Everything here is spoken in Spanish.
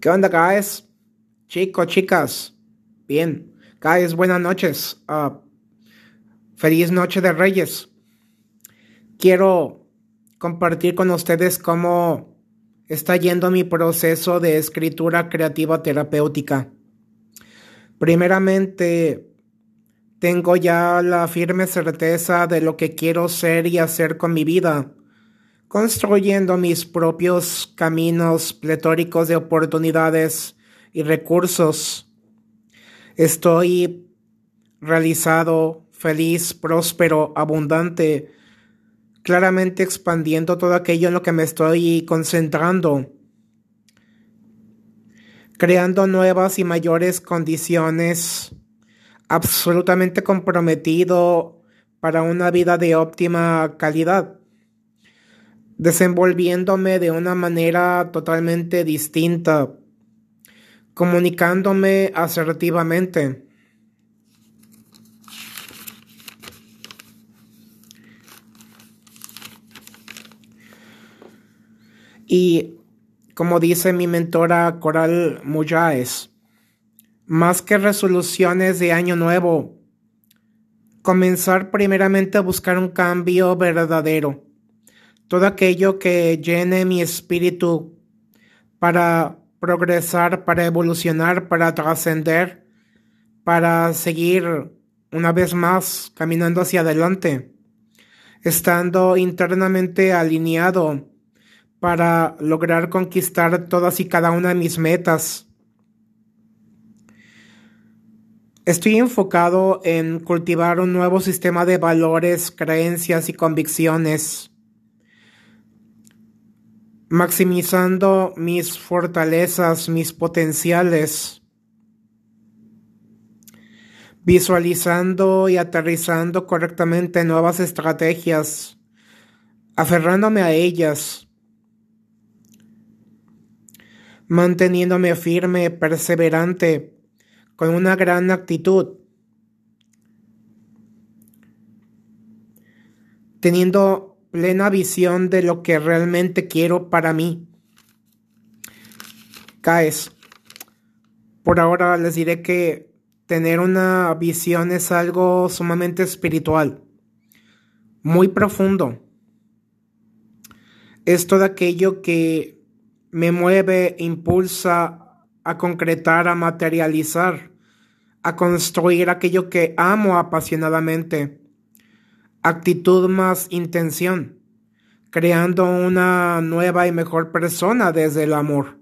¿Qué onda, guys? Chicos, chicas. Bien. Guys, buenas noches. Ah, feliz noche de Reyes. Quiero compartir con ustedes cómo está yendo mi proceso de escritura creativa terapéutica. Primeramente, tengo ya la firme certeza de lo que quiero ser y hacer con mi vida construyendo mis propios caminos pletóricos de oportunidades y recursos. Estoy realizado, feliz, próspero, abundante, claramente expandiendo todo aquello en lo que me estoy concentrando, creando nuevas y mayores condiciones, absolutamente comprometido para una vida de óptima calidad desenvolviéndome de una manera totalmente distinta, comunicándome asertivamente. Y como dice mi mentora Coral Muyáez, más que resoluciones de año nuevo, comenzar primeramente a buscar un cambio verdadero todo aquello que llene mi espíritu para progresar, para evolucionar, para trascender, para seguir una vez más caminando hacia adelante, estando internamente alineado para lograr conquistar todas y cada una de mis metas. Estoy enfocado en cultivar un nuevo sistema de valores, creencias y convicciones maximizando mis fortalezas, mis potenciales, visualizando y aterrizando correctamente nuevas estrategias, aferrándome a ellas, manteniéndome firme, perseverante, con una gran actitud, teniendo plena visión de lo que realmente quiero para mí. Caes. Por ahora les diré que tener una visión es algo sumamente espiritual, muy profundo. Es todo aquello que me mueve, impulsa a concretar, a materializar, a construir aquello que amo apasionadamente actitud más intención, creando una nueva y mejor persona desde el amor.